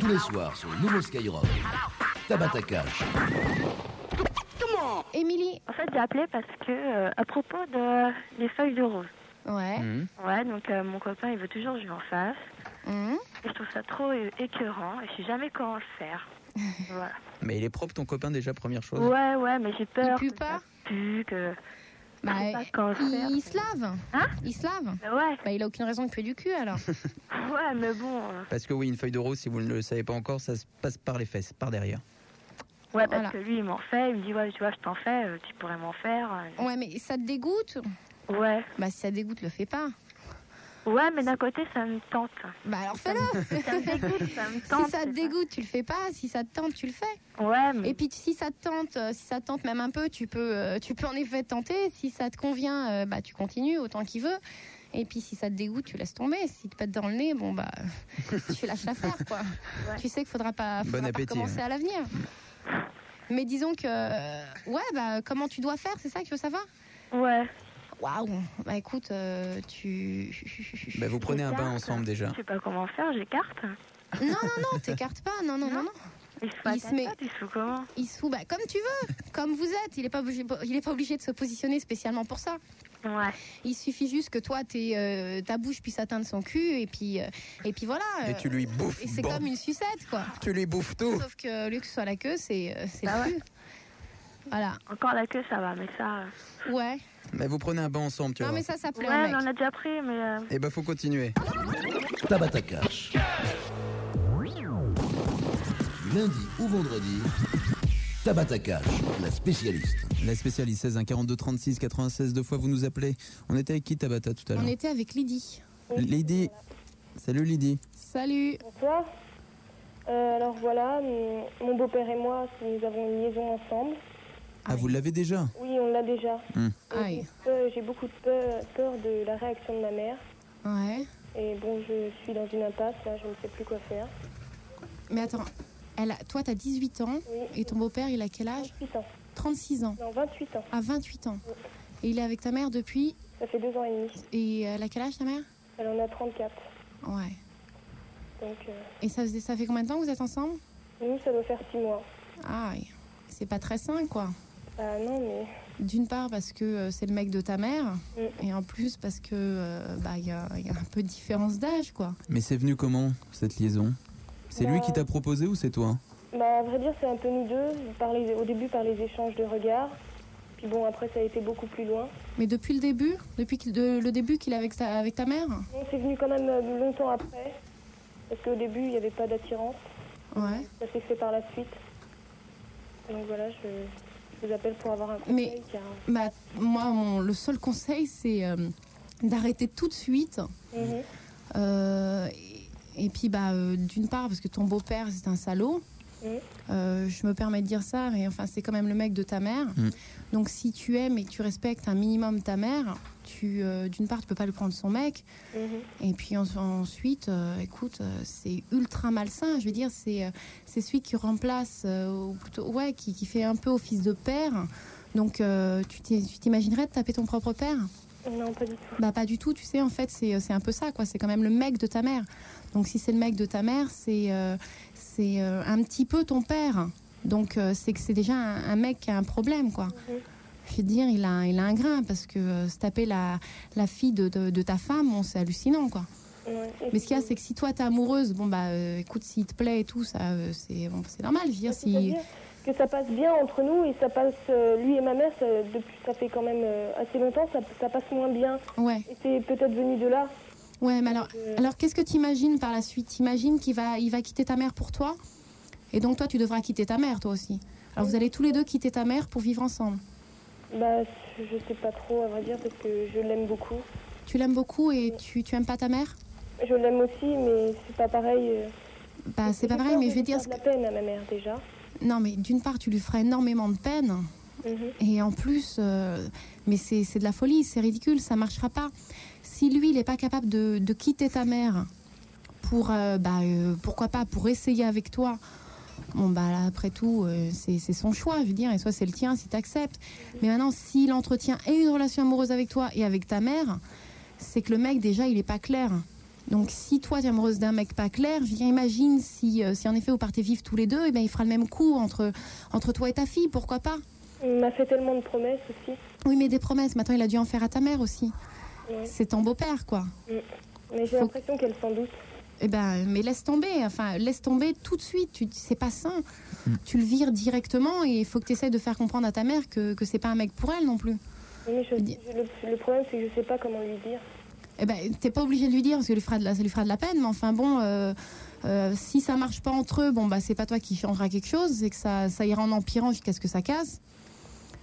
tous les soirs sur le nouveau Skyrock. Tabata Cash. Émilie, En fait, j'ai appelé parce que, euh, à propos de les feuilles de rose. ouais. Mhm. Ouais, donc euh, mon copain, il veut toujours jouer en face. Mhm. Et je trouve ça trop écœurant et je sais jamais comment faire. voilà. Mais il est propre ton copain déjà, première chose. Ouais, ouais, mais j'ai peur. pue que pas? ça pue, que. Bah, pas il se lave. Hein Il se lave. Mais ouais, Bah, il a aucune raison de puer du cul alors. ouais, mais bon. euh, Parce que oui, une feuille de rose, si vous ne le savez pas encore, ça se passe par les fesses, par derrière. Ouais, parce Voilà. que lui, il m'en fait. Il me dit, ouais, tu vois, je t'en fais, euh, tu pourrais m'en faire. euh. Ouais, mais ça te dégoûte? Ouais. Bah, si ça dégoûte, le fais pas. Ouais, mais d'un côté, ça me tente. Bah, alors fais-le. Ça me dégoûte, ça me tente. si ça te dégoûte, tu le fais pas. Si ça te tente, tu le fais. Ouais, mais. Et puis si ça te tente, euh, si ça te tente même un peu, tu peux, euh, tu peux en effet tenter. Si ça te convient, euh, bah tu continues autant qu'il veut. Et puis si ça te dégoûte, tu laisses tomber. Si te pète dans le nez, bon bah tu lâches l'affaire quoi. Tu sais qu'il faudra pas, faudra Bon pas appétit, commencer hein. à l'avenir. Mais disons que, ouais bah comment tu dois faire, c'est ça que tu veux savoir? Ouais. Waouh. Bah écoute, euh, tu. Bah, vous prenez un bain ensemble déjà. Je sais pas comment faire, j'écarte. Non non non, t'écartes pas. Non non non non. Il se à Il se met- se fout comment? Il se fout, bah, comme tu veux, comme vous êtes. Il est pas obligé, il est pas obligé de se positionner spécialement pour ça. Ouais. Il suffit juste que toi, euh, ta bouche puisse atteindre son cul et puis, euh, et puis voilà. Et tu lui bouffes. et c'est bon, comme une sucette, quoi. Tu lui bouffes tout. Sauf que au lieu que ce soit la queue, c'est, euh, c'est Bah le ouais. Voilà. Encore la queue, ça va, mais ça. euh, Ouais. Mais vous prenez un bain ensemble, tu Non, vois. mais ça, ça plaît Ouais, mais mec. on a déjà pris, mais. euh, Et bah faut continuer. Tabata Cash. Du lundi au vendredi. Tabata Cash, la spécialiste. La spécialiste 16 1 42 36 96 deux fois vous nous appelez. On était avec qui Tabata tout à On l'heure était avec Lydie. Lydie. Salut Lydie. Salut. Bonsoir. Euh, alors voilà, mon- mon beau-père et moi, nous avons une liaison ensemble. Ah vous l'avez déjà Oui, on l'a déjà. Aïe. j'ai beaucoup de peur, peur de la réaction de ma mère. Ouais. Et bon, je suis dans une impasse, là, je ne sais plus quoi faire. Mais attends, elle a, toi, t'as 18 ans Oui, et ton beau-père, il a quel âge 28 ans. 36 ans. Non, 28 ans. À 28 ans. Et il est avec ta mère depuis. Ça fait deux ans et demi. Et elle a quel âge ta mère Elle en a 34. Ouais. Donc, euh, Et ça, faisait- ça fait combien de temps que vous êtes ensemble nous, ça doit faire six mois. Ah, c'est pas très sain, quoi. Ah non, mais D'une part parce que euh, c'est le mec de ta mère, Mm. et en plus parce que euh, bah il y, a il y a un peu de différence d'âge, quoi. Mais c'est venu comment cette liaison? C'est lui Bah- qui t'a proposé ou c'est toi? bah, à vrai dire, c'est un peu nous deux. Par les- au début, par les échanges de regards. Puis bon, après, ça a été beaucoup plus loin. Mais depuis le début, depuis de- le début qu'il est avec ta, avec ta mère, Non, c'est venu quand même euh, longtemps après. Parce qu'au début, il n'y avait pas d'attirance. ouais. Ça s'est fait par la suite. Donc voilà, je, je vous appelle pour avoir un conseil. Mais- car- Bah moi, mon, le seul conseil c'est euh, d'arrêter tout de suite. Mhm. Euh, et, et puis bah euh, d'une part parce que ton beau-père c'est un salaud. Euh, je me permets de dire ça, mais enfin c'est quand même le mec de ta mère. Mhm. Donc si tu aimes et que tu respectes un minimum ta mère, tu euh, d'une part tu peux pas lui prendre son mec, Mhm. et puis en- ensuite, euh, écoute, euh, c'est ultra malsain. Je veux dire, c'est euh, c'est celui qui remplace, euh, ou plutôt, ouais, qui, qui fait un peu office de père. Donc euh, tu t'imaginerais de taper ton propre père? Non, pas du tout. bah pas du tout, tu sais, en fait, c'est c'est un peu ça, quoi. C'est quand même le mec de ta mère. Donc si c'est le mec de ta mère, c'est euh, c'est euh, un petit peu ton père. Donc euh, c'est que c'est déjà un, un mec qui a un problème, quoi. Je veux dire, il a, il a un grain parce que euh, se taper la, la fille de, de, de ta femme, bon, c'est hallucinant, quoi. Ouais. Mais ce qu'il y a, c'est que si toi t'es amoureuse, bon bah euh, écoute, s'il te plaît et tout, ça, euh, c'est bon, c'est normal. Je veux dire, si que ça passe bien entre nous et ça passe, lui et ma mère, ça, depuis, ça fait quand même assez longtemps, ça, ça passe moins bien. ouais, Et c'est peut-être venu de là. Ouais, mais alors, alors qu'est-ce que tu imagines par la suite? T'imagines qu'il va, il va quitter ta mère pour toi, et donc toi tu devras quitter ta mère, toi aussi. Alors vous allez tous les deux quitter ta mère pour vivre ensemble? bah, je sais pas trop, à vrai dire, parce que je l'aime beaucoup. Tu l'aimes beaucoup et tu, tu aimes pas ta mère? Je l'aime aussi, mais c'est pas pareil. euh. Bah c'est pas pareil, mais je vais dire, de la peine à ma mère déjà. non mais d'une part tu lui feras énormément de peine. Mhm. Et en plus, euh, mais c'est c'est de la folie, c'est ridicule, ça marchera pas. Si lui, il n'est pas capable de, de quitter ta mère pour, euh, bah, euh, pourquoi pas, pour essayer avec toi, bon, bah, là, après tout, euh, c'est son choix, je veux dire, et soit c'est le tien si tu acceptes. Mais maintenant, s'il entretient et une relation amoureuse avec toi et avec ta mère, c'est que le mec, déjà, il est pas clair. Donc si toi tu es amoureuse d'un mec pas clair, je veux dire, imagine si, si en effet vous partez vivre tous les deux, et ben il fera le même coup entre, entre toi et ta fille, pourquoi pas? Il m'a fait tellement de promesses aussi. Oui mais des promesses, maintenant il a dû en faire à ta mère aussi. Ouais. C'est ton beau-père quoi. Mais j'ai Faut- l'impression qu'elle s'en doute. Eh ben, mais laisse tomber, enfin, laisse tomber tout de suite. Tu, c'est pas sain. Mm. Tu le vires directement et il faut que tu essaies de faire comprendre à ta mère que, que c'est pas un mec pour elle non plus. Oui, je- Dis- je- le, le problème, c'est que je sais pas comment lui dire. Eh ben, t'es pas obligé de lui dire parce que ça lui fera de la, ça lui fera de la peine. Mais enfin bon, euh, euh, si ça marche pas entre eux, bon bah c'est pas toi qui changera quelque chose, c'est que ça, ça ira en empirant jusqu'à ce que ça casse.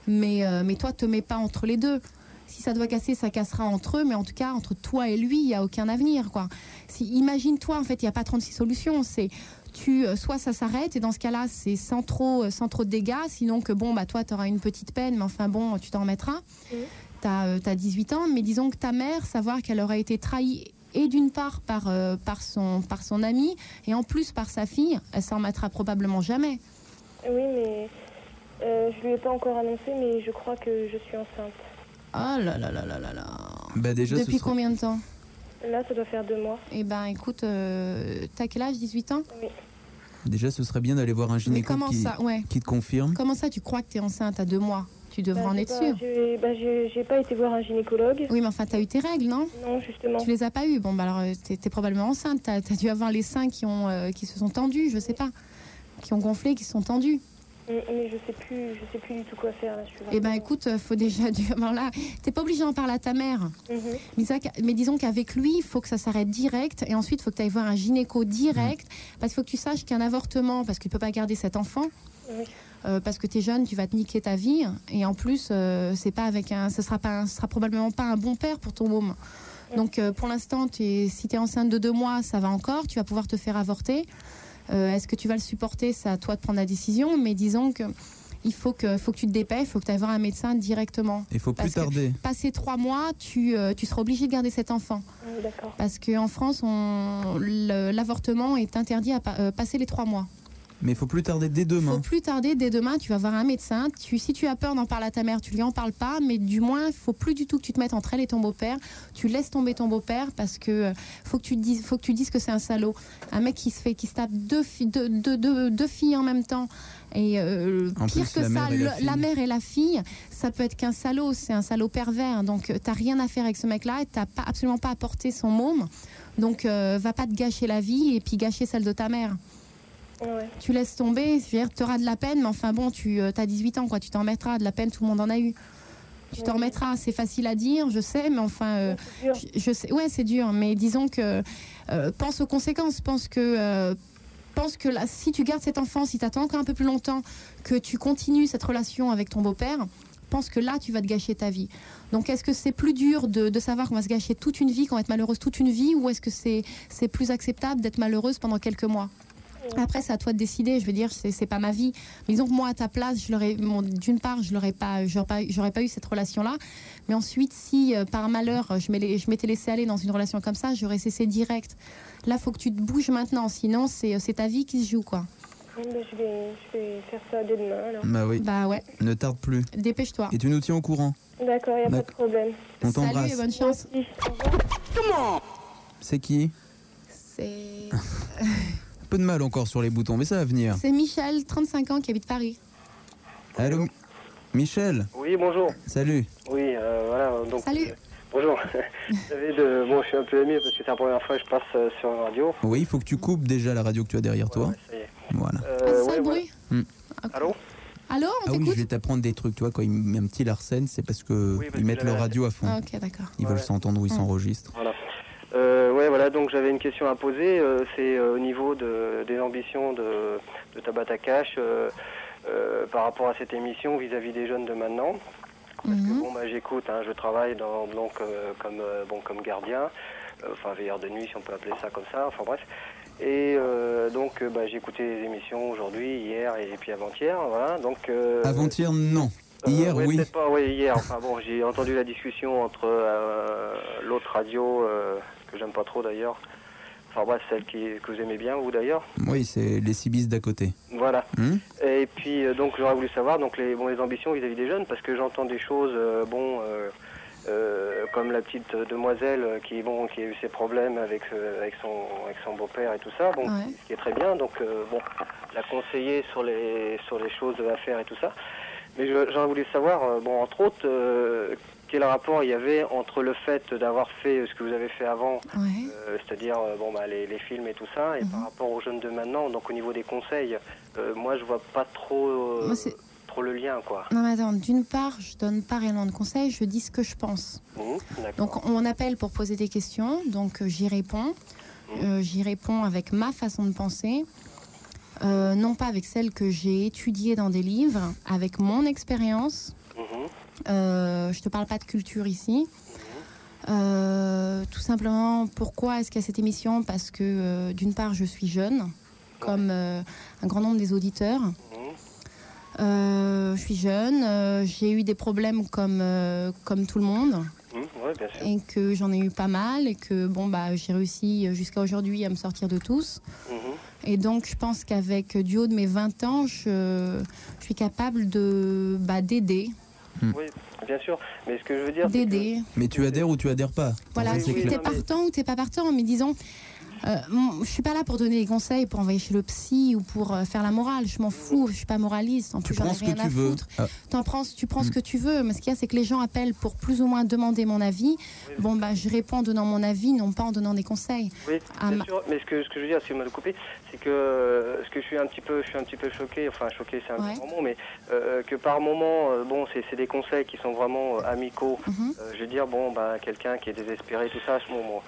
Mais, euh, mais toi, te mets pas entre les deux. Si ça doit casser, ça cassera entre eux, mais en tout cas, entre toi et lui, il n'y a aucun avenir. Quoi. Si, Imagine-toi, en fait, il n'y a pas 36 solutions. C'est tu, euh, soit ça s'arrête, et dans ce cas-là, c'est sans trop, euh, sans trop de dégâts, sinon que bon, bah, toi, tu auras une petite peine, mais enfin bon, tu t'en remettras. Mhm. Tu as, 18 ans, mais disons que ta mère, savoir qu'elle aurait été trahie et d'une part par, euh, par, son, par son ami, et en plus par sa fille, elle s'en remettra probablement jamais. Oui, mais euh, je lui ai pas encore annoncé, mais je crois que je suis enceinte. Oh là là là là là là. Bah déjà, Depuis serait- combien de temps Là, ça doit faire deux mois. Eh ben écoute, euh, t'as quel âge 18 ans déjà, ce serait bien d'aller voir un gynéco comment qui, ça Ouais. qui te confirme. Comment ça tu crois que t'es enceinte à deux mois Tu devrais Bah, en être pas- sûr. j'ai- bah, pas été voir un gynécologue. Oui, mais enfin, t'as eu tes règles, non Non, justement. Tu les as pas eues. Bon, bah alors, euh, t'es probablement enceinte. T'as as dû avoir les seins qui, ont, euh, qui se sont tendus, je sais pas. Qui ont gonflé, qui se sont tendus. Mm, Mais je sais plus, je sais plus du tout quoi faire là. Eh ben écoute, euh, faut déjà. Du... Alors là, t'es pas obligé d'en parler à ta mère. Mhm. Mais, ça- mais disons qu'avec lui, il faut que ça s'arrête direct. Et ensuite, il faut que tu ailles voir un gynéco direct. Parce qu'il faut que tu saches qu'un avortement, parce que tu peux pas garder cet enfant. Oui. euh, parce que tu es jeune, tu vas te niquer ta vie. Et en plus, euh, c'est pas avec un, ce sera pas, un- ce sera probablement pas un bon père pour ton môme. Donc euh, pour l'instant, si tu es enceinte de deux mois, ça va encore. Tu vas pouvoir te faire avorter. Euh, Est-ce que tu vas le supporter? C'est à toi de prendre la décision. Mais disons que il faut que, faut que tu te dépêches, il faut que tu ailles voir un médecin directement. Il faut plus Parce que- tarder. Passé trois mois, tu, euh, tu seras obligé de garder cet enfant. D'accord. Parce qu'en France, l'avortement est interdit à pa- euh, passer les trois mois. Mais il faut plus tarder dès Il demain. faut plus tarder, dès demain, tu vas voir un médecin. Tu, si tu as peur d'en parler à ta mère, tu lui en parles pas, mais du moins, il faut plus du tout que tu te mettes entre elle et ton beau-père. Tu laisses tomber ton beau-père parce que euh, faut que tu dises, faut que tu dises que c'est un salaud. Un mec qui se fait, qui se tape deux, fi- deux, deux- deux- deux filles en même temps. Et euh, pire plus, que la ça, mère la mère et la fille, ça peut être qu'un salaud, c'est un salaud pervers. Donc, euh, t'as rien à faire avec ce mec-là et t'as pas, absolument pas apporté son môme. Donc, euh, va pas te gâcher la vie et puis gâcher celle de ta mère Ouais. tu laisses tomber, tu auras de la peine, mais enfin bon, tu as 18 ans, quoi, tu t'en remettras, de la peine, tout le monde en a eu. Tu t'en Ouais. remettras, c'est facile à dire, je sais, mais enfin, euh, C'est dur. je, je sais, ouais, c'est dur, mais disons que euh, pense aux conséquences, pense que. euh, pense que là, si tu gardes cet enfant, si tu attends encore un peu plus longtemps, que tu continues cette relation avec ton beau-père, pense que là, tu vas te gâcher ta vie. Donc, est-ce que c'est plus dur de, de savoir qu'on va se gâcher toute une vie, qu'on va être malheureuse toute une vie, ou est-ce que c'est c'est plus acceptable d'être malheureuse pendant quelques mois? Après, c'est à toi de décider. Je veux dire, c'est pas ma vie. Mais disons que moi, à ta place, je l'aurais, bon, d'une part, je l'aurais pas, j'aurais pas, eu cette relation-là. Mais ensuite, si euh, par malheur, je m'étais laissé aller dans une relation comme ça, j'aurais cessé direct. Là, faut que tu te bouges maintenant. Sinon, c'est c'est ta vie qui se joue, quoi. Bah, je, vais, je vais faire ça dès demain alors. Bah oui, Bah ouais, ne tarde plus. dépêche-toi. Et tu nous tiens au courant. D'accord, il n'y a pas de problème. On Salut t'embrasse. et bonne chance. Merci. Revoir. C'est qui? C'est peu de mal encore sur les boutons, mais ça va venir. c'est Michel, 35 ans, qui habite Paris. Allô Mi- Michel, Oui, bonjour. salut. Oui, euh, voilà. Donc, Salut. euh, bonjour. De... Bon, je suis un peu ému parce que c'est la première fois que je passe euh, sur une radio. Oui, il faut que tu coupes déjà la radio que tu as derrière toi. Ouais, ça y est. Voilà. Euh, Ah, c'est ça ouais, le voilà. bruit Hmm. Allô Allô, on Ah oui, je vais t'apprendre des trucs, tu vois, quand ils mettent un petit Larsen, c'est parce que Oui, parce ils que mettent leur radio à fond. Ah, Ok, d'accord. Ils veulent s'entendre où ils s'enregistrent. Voilà. Euh, ouais, voilà. Donc, j'avais une question à poser. euh, c'est euh, au niveau de, des ambitions de, de Tabata Cash euh, euh, par rapport à cette émission vis-à-vis des jeunes de maintenant. Mhm. Bon, bah, j'écoute, hein, je travaille dans, donc, euh, comme, euh, bon, comme gardien, euh, enfin veilleur de nuit si on peut appeler ça comme ça, enfin bref. Et euh, donc euh, bah, j'ai écouté les émissions aujourd'hui, hier et puis avant-hier, voilà. Donc, euh, Avant-hier, non. euh, Hier, ouais, oui. Peut-être pas, oui, hier. Enfin bon, j'ai entendu la discussion entre euh, l'autre radio, euh, que j'aime pas trop d'ailleurs. Enfin bref, celle qui, que vous aimez bien, vous d'ailleurs. Oui, c'est les Cibis d'à côté. Voilà. Hmm Et puis euh, donc j'aurais voulu savoir donc les bon les ambitions vis-à-vis des jeunes parce que j'entends des choses euh, bon euh, euh, comme la petite demoiselle qui bon qui a eu ses problèmes avec euh, avec son avec son beau-père et tout ça, bon, Ouais. ce qui est très bien. Donc euh, bon, la conseiller sur les sur les choses à faire et tout ça. Mais j'aurais voulu savoir, euh, bon, entre autres, euh, quel rapport il y avait entre le fait d'avoir fait ce que vous avez fait avant, Ouais. euh, c'est-à-dire euh, bon, bah, les, les films et tout ça, et Mhm. par rapport aux jeunes de maintenant, donc au niveau des conseils, euh, moi je vois pas trop, euh, Moi, trop le lien, quoi. Non, mais attends, d'une part, je donne pas réellement de conseils, je dis ce que je pense. Mhm. Donc, on appelle pour poser des questions, donc euh, j'y réponds. Euh, j'y réponds avec ma façon de penser, euh, non pas avec celle que j'ai étudiée dans des livres, avec mon expérience. Euh, je te parle pas de culture ici. Euh, tout simplement, pourquoi est-ce qu'il y a cette émission? Parce que euh, d'une part, je suis jeune, comme un grand nombre des auditeurs. je suis jeune, j'ai eu des problèmes comme, comme tout le monde ouais, bien sûr. et que j'en ai eu pas mal et que bon bah j'ai réussi jusqu'à aujourd'hui à me sortir de tous. Mhm, Et donc je pense qu'avec du haut de mes 20 ans, je, je suis capable de bah, d'aider, Oui, bien sûr. Mais ce que je veux dire, que- d'aider. Mais tu adhères ou tu adhères pas? Voilà, non, mais- partant ou t'es pas partant, mais disons, euh, mon- je suis pas là pour donner des conseils, pour envoyer chez le psy ou pour euh, faire la morale. Je m'en fous, je suis pas moraliste. En Tu plus, j'en ai prends ce que rien à tu veux. foutre. Ah, prends, tu prends ce Mm. que tu veux, mais ce qu'il y a, c'est que les gens appellent pour plus ou moins demander mon avis. Bon, bah, je réponds en donnant mon avis, non pas en donnant des conseils. Oui, Ah, bien ma- sûr. Mais ce que, ce que je veux dire, si vous m'avez coupé, c'est que euh, ce que je suis un petit peu, je suis un petit peu choqué. Enfin, choqué, c'est un Ouais. grand mot, mais euh, que par moment, bon, c'est c'est des conseils qui sont vraiment amicaux. Mhm. Euh, je veux dire, bon, bah, quelqu'un qui est désespéré, tout ça, je, bon, bon,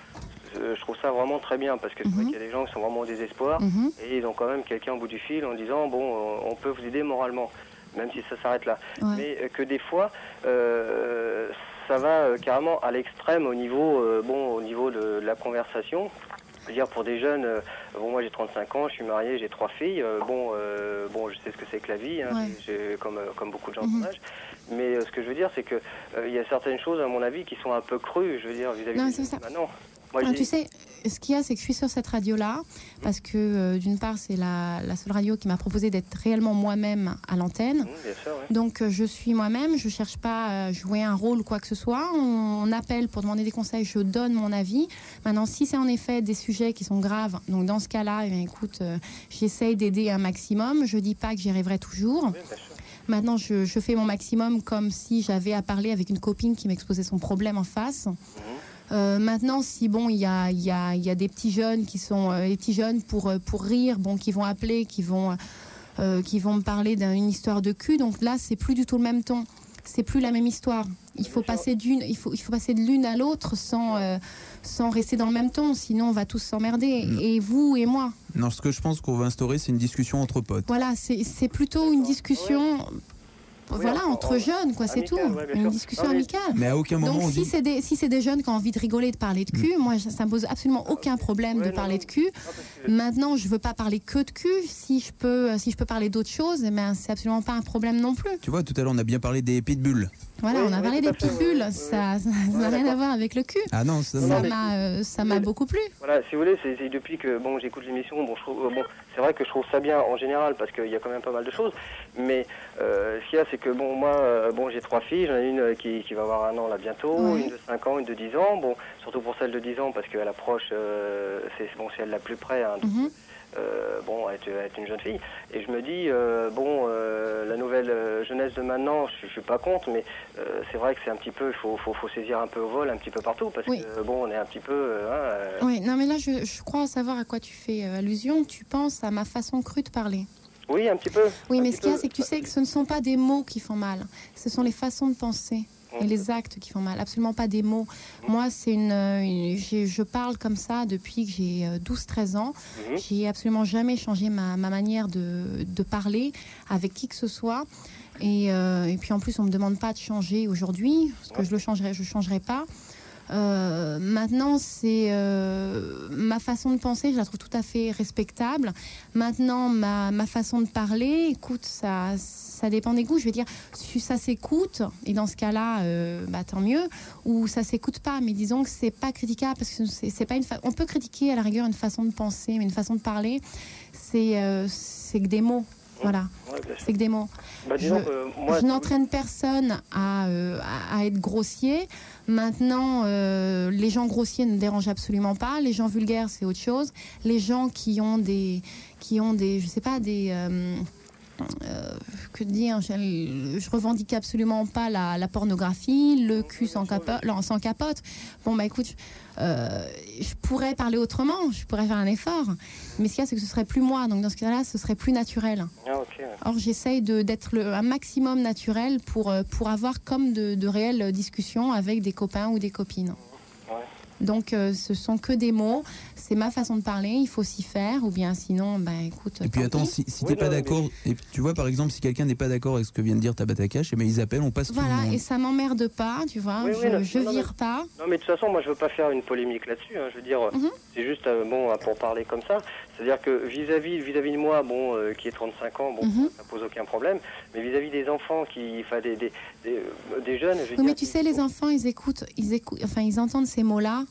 je- je trouve ça vraiment très bien parce que c'est vrai Mhm. qu'il y a des gens qui sont vraiment au désespoir Mhm. et ils ont quand même quelqu'un au bout du fil en disant, bon, euh, on peut vous aider moralement, même si ça s'arrête là. Ouais. mais euh, que des fois euh, ça va euh, carrément à l'extrême au niveau euh, bon au niveau de, la conversation je veux dire pour des jeunes euh, bon moi j'ai 35 ans je suis marié j'ai trois filles euh, bon euh, bon je sais ce que c'est que la vie hein, Ouais. comme euh, comme beaucoup de gens de Mhm. mon âge mais euh, ce que je veux dire c'est que euh, il y a certaines choses à mon avis qui sont un peu crues je veux dire vis-à-vis ça. de maintenant moi Ah, tu sais, ce qu'il y a, c'est que je suis sur cette radio-là parce que, euh, d'une part, c'est la, la seule radio qui m'a proposé d'être réellement moi-même à l'antenne. Bien sûr ouais. Donc euh, je suis moi-même, je cherche pas à jouer un rôle ou quoi que ce soit. On, on appelle pour demander des conseils, je donne mon avis. Maintenant, si c'est en effet des sujets qui sont graves, donc dans ce cas-là, eh écoute, euh, j'essaye d'aider un maximum. Je dis pas que j'y arriverai toujours. Oui, bien sûr. Maintenant, je, je fais mon maximum comme si j'avais à parler avec une copine qui m'exposait son problème en face. Euh, maintenant, si bon, il y a, il y, a, il y a des petits jeunes qui sont euh, des petits jeunes pour euh, pour rire, bon, qui vont appeler, qui vont euh, qui vont me parler d'une histoire de cul. Donc là, c'est plus du tout le même ton. C'est plus la même histoire. Il faut passer d'une, il faut il faut passer de l'une à l'autre sans euh, sans rester dans le même ton. Sinon, on va tous s'emmerder. Mm. Et vous et moi. Non, ce que je pense qu'on va instaurer, c'est une discussion entre potes. Voilà, c'est c'est plutôt une discussion. Voilà, en- entre en- jeunes, quoi, c'est tout. ouais, Une discussion Non, mais- amicale. Mais à aucun moment Donc on si dit. c'est des si c'est des jeunes qui ont envie de rigoler, de parler de cul, moi ça, ça me pose absolument aucun problème Ouais, de parler non. de cul. Non, parce que- Maintenant, je veux pas parler que de cul. Si je peux si je peux parler d'autres choses, eh ben c'est absolument pas un problème non plus. Tu vois, tout à l'heure, on a bien parlé des pitbulls. Voilà, Oui, on a parlé des pitbulls, oui, ça ça n'a Ouais, rien à voir avec le cul. Ah non, ça, Non, Ça mais- m'a euh, ça m'a beaucoup plu. Voilà, si vous voulez, c'est depuis que bon, j'écoute l'émission, bon, euh, bon, c'est vrai que je trouve ça bien en général parce qu'il y a quand même pas mal de choses. Mais euh, ce qu'il y a, c'est que bon, moi, euh, bon, j'ai trois filles, j'en ai une euh, qui, qui va avoir un an là bientôt, une de 5 ans, une de 10 ans. Bon, surtout pour celle de 10 ans parce qu'elle approche, euh, c'est bon, c'est elle la plus près. Hein, donc, Mhm. euh, bon, elle est une jeune fille. Et je me dis, euh, bon, euh, la nouvelle jeunesse de maintenant, je, je suis pas contre, mais c'est vrai que c'est un petit peu, il faut, faut, faut saisir un peu au vol, un petit peu partout, parce Oui. que bon, on est un petit peu. hein, Oui, non mais là je, je crois savoir à quoi tu fais allusion. Tu penses à ma façon crue de parler. Oui, un petit peu. Oui, un mais ce qu'il y a, c'est que tu sais que ce ne sont pas des mots qui font mal. Ce sont les façons de penser et les actes qui font mal. Absolument pas des mots. Moi, c'est une, euh, je parle comme ça depuis que j'ai euh, 12-13 ans. Mhm. J'ai absolument jamais changé ma, ma manière de, de parler avec qui que ce soit. Et, euh, et puis en plus, on me demande pas de changer aujourd'hui, parce que je le changerai, je changerai pas. Euh, maintenant, c'est euh, ma façon de penser, je la trouve tout à fait respectable. Maintenant, ma, ma façon de parler, écoute, ça, ça dépend des goûts. Je veux dire, si ça s'écoute, et dans ce cas-là, euh, bah, tant mieux, ou ça s'écoute pas. Mais disons que c'est pas critiquable parce que c'est pas une. On peut critiquer à la rigueur une façon de penser, mais une façon de parler, c'est que des mots. Voilà, Ouais, c'est que des mots. Bah, je- n'entraîne personne à, euh, à, à être grossier. Maintenant, euh, les gens grossiers ne dérangent absolument pas. Les gens vulgaires, c'est autre chose. Les gens qui ont des, qui ont des, je sais pas, des euh, euh, que dire, je, je revendique absolument pas la, la pornographie, le cul sans sans capote. Bon bah écoute, euh, je pourrais parler autrement, je pourrais faire un effort, mais ce qu'il y a c'est que ce serait plus moi, donc dans ce cas-là, ce serait plus naturel. Ah. Or, j'essaye d'être un maximum naturel pour, euh, pour avoir comme de, de réelles discussions avec des copains ou des copines. Donc, euh, ce sont que des mots. C'est ma façon de parler. Il faut s'y faire. Ou bien sinon, bah, écoute. Et puis attends, pis. si, si Oui, t'es pas mais- d'accord, et tu vois par exemple si quelqu'un n'est pas d'accord avec ce que vient de dire Tabata Cash, eh ben ils appellent, on passe tout le Voilà, et ça m'emmerde pas, tu vois. Oui, je oui, non, je non, vire pas. Non, mais de toute façon, moi, je veux pas faire une polémique là-dessus. hein. Je veux dire, Mhm. c'est juste euh, bon pour parler comme ça. C'est-à-dire que vis-à-vis vis-à-vis de moi, bon, euh, qui est 35 ans, bon, Mhm. ça pose aucun problème. Mais vis-à-vis des enfants, qui, enfin, des, des, des, euh, des jeunes, je veux Oui, dire. mais tu sais, les enfants, ils écoutent, ils écoutent, enfin, ils entendent ces mots-là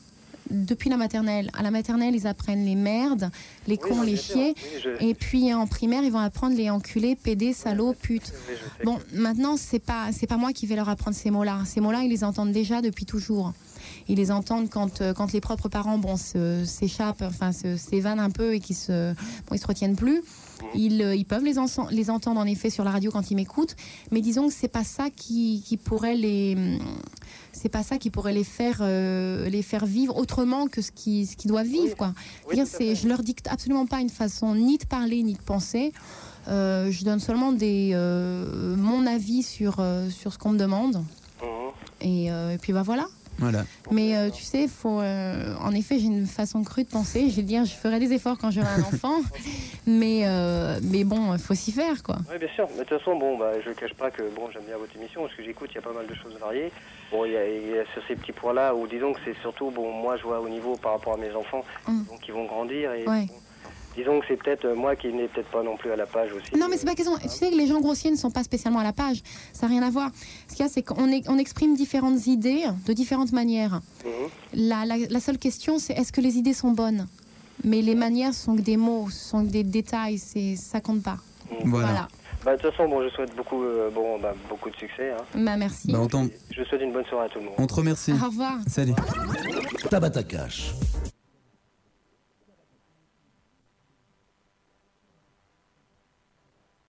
depuis la maternelle. À la maternelle, ils apprennent les merdes, les Oui, cons, les. Oui, je- Et puis en primaire, ils vont apprendre les enculés, pédés, salauds, putes. Bon, maintenant, c'est pas, c'est pas moi qui vais leur apprendre ces mots-là. Ces mots-là, ils les entendent déjà depuis toujours. Ils les entendent quand, euh, quand les propres parents, bon, s'échappent, enfin, s'évanent un peu et qu'ils se, bon, ils se retiennent plus. Ils, euh, ils peuvent les, les entendre en effet sur la radio quand ils m'écoutent, mais disons que c'est pas ça qui, qui pourrait les, c'est pas ça qui pourrait les faire, euh, les faire vivre autrement que ce qui, ce qu'ils doivent vivre, Oui. quoi. Oui, Dire, c'est, je leur dicte absolument pas une façon ni de parler ni de penser. Euh, je donne seulement des, euh, mon avis sur, sur ce qu'on me demande. Mhm. Et, et puis bah voilà. Voilà. Mais euh, tu sais, faut, euh, en effet, j'ai une façon crue de penser. Je vais dire, je ferai des efforts quand j'aurai un enfant. mais, euh, mais bon, il faut s'y faire, quoi. Oui, bien sûr. Mais de toute façon, bon, bah, je ne cache pas que bon, j'aime bien votre émission parce que j'écoute, il y a pas mal de choses variées. Bon, il y a, il y a sur ces petits points-là où, disons que c'est surtout, bon, moi, je vois au niveau par rapport à mes enfants, Mm. donc ils vont grandir et Ouais. bon, disons que c'est peut-être euh, moi qui n'ai peut-être pas non plus à la page aussi. Non, mais c'est pas question. Tu sais que les gens grossiers ne sont pas spécialement à la page. Ça n'a rien à voir. Ce qu'il y a, c'est qu'on on exprime différentes idées de différentes manières. Mhm. La, la- la seule question, c'est est-ce que les idées sont bonnes? Mais les manières sont que des mots, sont que des détails. C'est ça compte pas. Voilà. Voilà. Bah, de toute façon, bon, je souhaite beaucoup, euh, bon, bah, beaucoup de succès. Hein. Bah, merci. Bah, Je souhaite une bonne soirée à tout le monde. on te remercie. Au revoir. Salut. Tabata Cash.